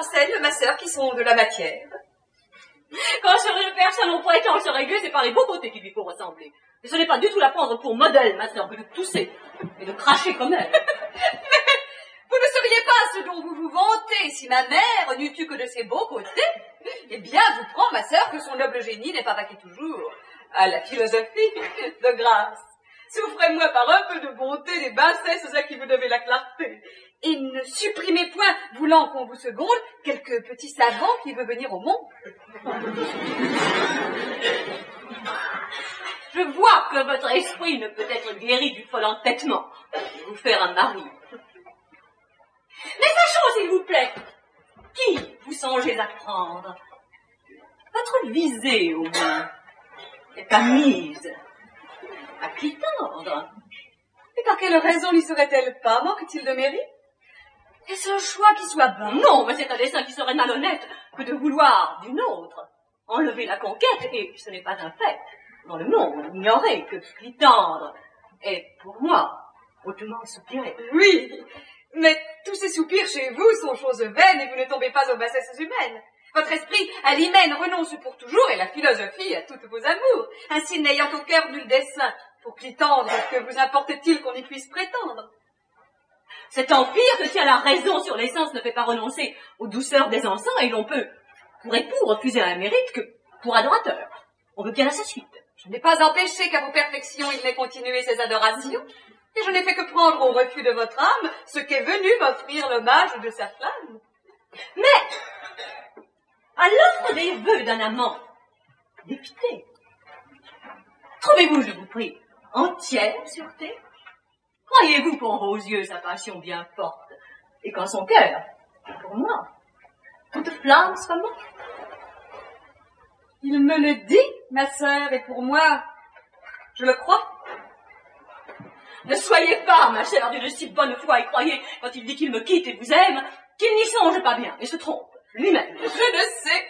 en scène, ma sœur, qui sont de la matière. Quand je personne on prétend se régler, c'est par les beaux côtés qu'il lui faut ressembler. Et ce n'est pas du tout la prendre pour modèle, ma sœur, que de tousser et de cracher comme elle. Mais vous ne seriez pas ce dont vous vous vantez si ma mère n'eût eu que de ses beaux côtés. Eh bien, vous prend, ma sœur, que son noble génie n'est pas vaqué toujours à la philosophie de grâce. Souffrez-moi par un peu de bonté des bassesses à qui vous devez la clarté. Et ne supprimez point, voulant qu'on vous seconde, quelques petits savants qui veulent venir au monde. Je vois que votre esprit ne peut être guéri du fol entêtement vous faire un mari. Mais sachons, s'il vous plaît, qui vous songez à prendre? Votre visée, au moins, est pas mise à tendre. Et par quelle raison n'y serait-elle pas Manque-t-il de mérite? Est-ce un choix qui soit bon? Non, mais c'est un dessein qui serait malhonnête que de vouloir d'une autre enlever la conquête, et ce n'est pas un fait. Dans le monde, ignorer que Clitandre est, pour moi, hautement soupiré. Oui, mais tous ces soupirs chez vous sont choses vaines et vous ne tombez pas aux bassesses humaines. Votre esprit à l'hymen renonce pour toujours et la philosophie à toutes vos amours. Ainsi, n'ayant au cœur nul dessein pour tendre, que vous importe-t-il qu'on y puisse prétendre? Cet empire que tient la raison sur l'essence ne fait pas renoncer aux douceurs des encens et l'on peut, pour époux, refuser un mérite que pour adorateur. On veut bien à sa suite. Je n'ai pas empêché qu'à vos perfections il n'ait continué ses adorations, et je n'ai fait que prendre au refus de votre âme ce qu'est venu m'offrir l'hommage de sa flamme. Mais, à l'offre des vœux d'un amant, dépité, trouvez-vous, je vous prie, entière sûreté Croyez-vous pour vos yeux sa passion bien forte, et qu'en son cœur, pour moi, toute flamme soit morte? Il me le dit, ma sœur, et pour moi, je le crois. Ne soyez pas, ma chère, d'une si bonne foi, et croyez, quand il dit qu'il me quitte et vous aime, qu'il n'y songe pas bien, et se trompe, lui-même. Je ne sais.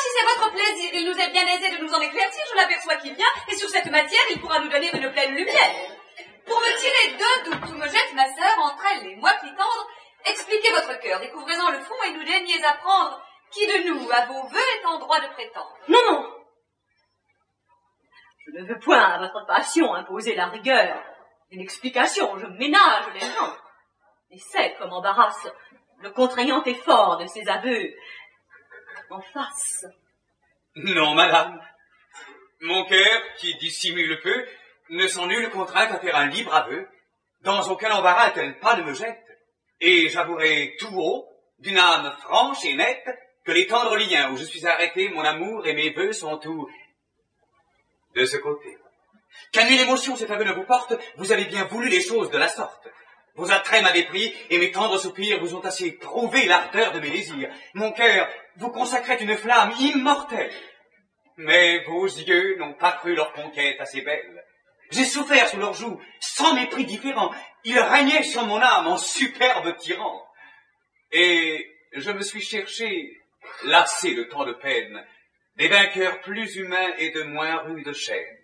Si c'est votre plaisir, il nous est bien aisé de nous en éclaircir, je l'aperçois qui vient, et sur cette matière, il pourra nous donner une pleine lumière. Pour me tirer deux doutes où me jette ma sœur, entre elle et moi qui tendre, expliquez votre cœur, découvrez-en le fond et nous daignez apprendre qui de nous, à vos voeux, est en droit de prétendre. Non, non. Je ne veux point à votre passion imposer la rigueur d'une explication, je ménage les gens. Et c'est comme embarrasse le contraignant effort de ses aveux en face. Non, madame. Mon cœur, qui dissimule peu, ne sent nul contraint qu'à faire un libre aveu. Dans aucun embarras tel pas ne me jette. Et j'avouerai tout haut, d'une âme franche et nette, que les tendres liens où je suis arrêté, mon amour et mes vœux sont tout de ce côté. Qu'à nulle émotion cet aveu ne vous porte, vous avez bien voulu les choses de la sorte. Vos attraits m'avaient pris, et mes tendres soupirs vous ont assez prouvé l'ardeur de mes désirs. Mon cœur vous consacrait une flamme immortelle. Mais vos yeux n'ont pas cru leur conquête assez belle. J'ai souffert sous leurs joues, sans mépris différent. Ils régnaient sur mon âme en superbe tyran. Et je me suis cherché, lassé de tant de peine, des vainqueurs plus humains et de moins rudes chaînes.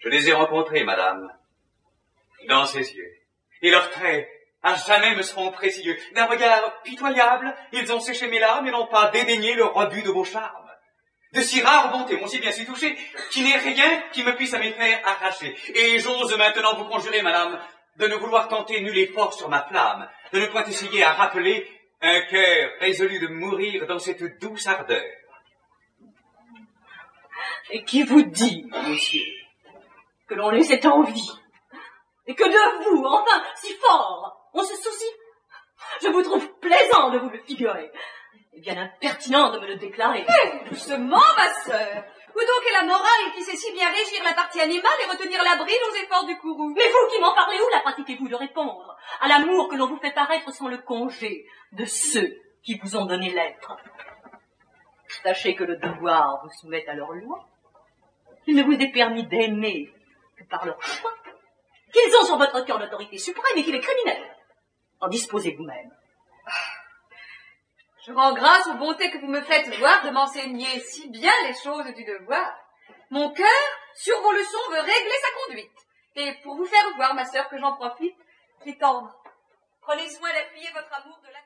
Je les ai rencontrés, madame, dans ses yeux. Et leurs traits, à jamais me seront précieux. D'un regard pitoyable, ils ont séché mes larmes et n'ont pas dédaigné le rebut de vos charmes. De si rares bontés m'ont si bien si touché, qu'il n'est rien qui me puisse à mes faire arracher. Et j'ose maintenant vous conjurer, madame, de ne vouloir tenter nul effort sur ma flamme, de ne point essayer à rappeler un cœur résolu de mourir dans cette douce ardeur. Et qui vous dit, monsieur, que l'on ait en vie, et que de vous, enfin, si fort, on se soucie. Je vous trouve plaisant de vous le figurer, et bien impertinent de me le déclarer. Doucement, ma sœur. Où donc est la morale qui sait si bien régir la partie animale et retenir l'abri aux efforts du courroux? Mais vous qui m'en parlez, où la pratiquez-vous de répondre à l'amour que l'on vous fait paraître sans le congé de ceux qui vous ont donné l'être? Sachez que le devoir vous soumet à leur loi, qu'il ne vous est permis d'aimer que par leur choix, qu'ils ont sur votre cœur l'autorité suprême et qu'il est criminel. En disposez vous-même. Je rends grâce aux bontés que vous me faites voir de m'enseigner si bien les choses du devoir. Mon cœur, sur vos leçons, veut régler sa conduite. Et pour vous faire voir, ma sœur, que j'en profite, tendre. Prenez soin d'appuyer votre amour de la